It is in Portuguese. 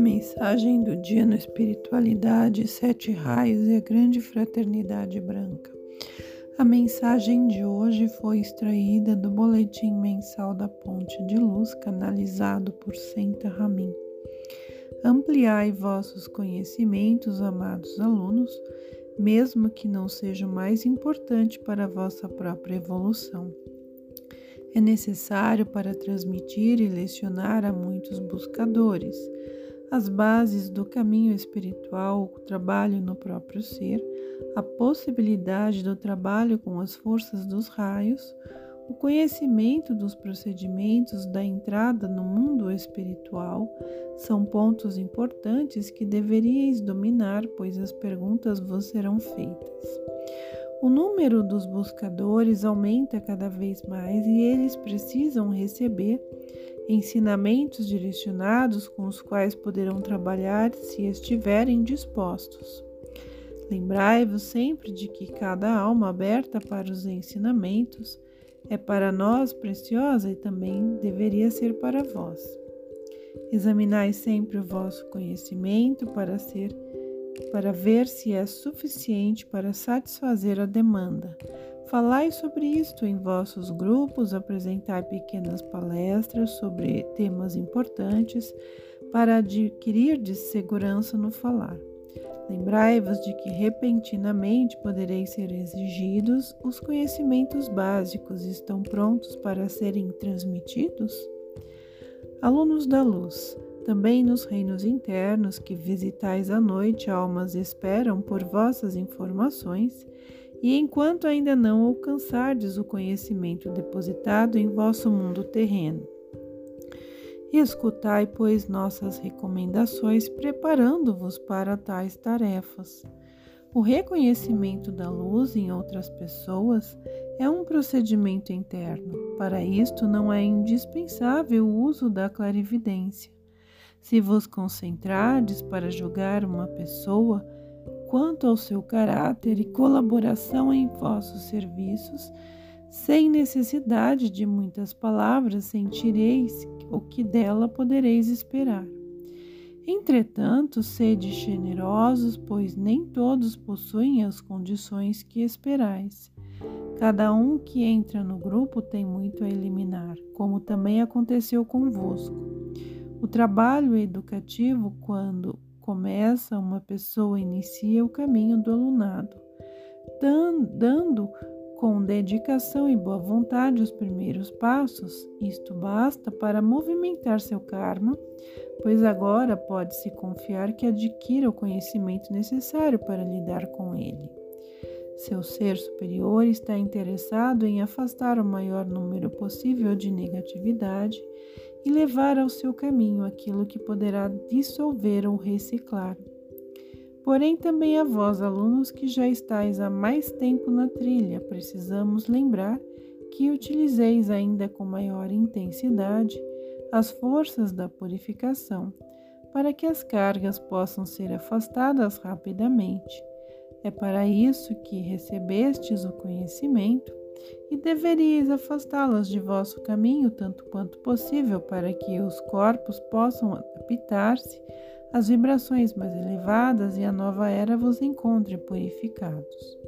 Mensagem do dia no Espiritualidade, Sete Raios e a Grande Fraternidade Branca. A mensagem de hoje foi extraída do Boletim Mensal da Ponte de Luz, canalizado por Senta Ramin. Ampliai vossos conhecimentos, amados alunos, mesmo que não seja o mais importante para a vossa própria evolução é necessário para transmitir e lecionar a muitos buscadores as bases do caminho espiritual, o trabalho no próprio ser, a possibilidade do trabalho com as forças dos raios, o conhecimento dos procedimentos da entrada no mundo espiritual são pontos importantes que deveríeis dominar, pois as perguntas vos serão feitas. O número dos buscadores aumenta cada vez mais e eles precisam receber ensinamentos direcionados com os quais poderão trabalhar se estiverem dispostos. Lembrai-vos sempre de que cada alma aberta para os ensinamentos é para nós preciosa e também deveria ser para vós. Examinai sempre o vosso conhecimento para ser para ver se é suficiente para satisfazer a demanda. Falai sobre isto em vossos grupos, apresentai pequenas palestras sobre temas importantes para adquirir de segurança no falar. Lembrai-vos de que repentinamente podereis ser exigidos, os conhecimentos básicos estão prontos para serem transmitidos? Alunos da luz, também nos reinos internos que visitais à noite, almas esperam por vossas informações, e enquanto ainda não alcançardes o conhecimento depositado em vosso mundo terreno. Escutai, pois, nossas recomendações, preparando-vos para tais tarefas. O reconhecimento da luz em outras pessoas é um procedimento interno. Para isto, não é indispensável o uso da clarividência. Se vos concentrardes para julgar uma pessoa, quanto ao seu caráter e colaboração em vossos serviços, sem necessidade de muitas palavras, sentireis o que dela podereis esperar. Entretanto, sede generosos, pois nem todos possuem as condições que esperais. Cada um que entra no grupo tem muito a eliminar, como também aconteceu convosco. O trabalho educativo, quando começa, uma pessoa inicia o caminho do alunado, dando com dedicação e boa vontade os primeiros passos. Isto basta para movimentar seu karma, pois agora pode-se confiar que adquira o conhecimento necessário para lidar com ele. Seu ser superior está interessado em afastar o maior número possível de negatividade e levar ao seu caminho aquilo que poderá dissolver ou reciclar. Porém, também a vós, alunos que já estáis há mais tempo na trilha, precisamos lembrar que utilizeis ainda com maior intensidade as forças da purificação, para que as cargas possam ser afastadas rapidamente. É para isso que recebestes o conhecimento e deveríeis afastá-las de vosso caminho tanto quanto possível, para que os corpos possam adaptar-se às vibrações mais elevadas e a nova era vos encontre purificados.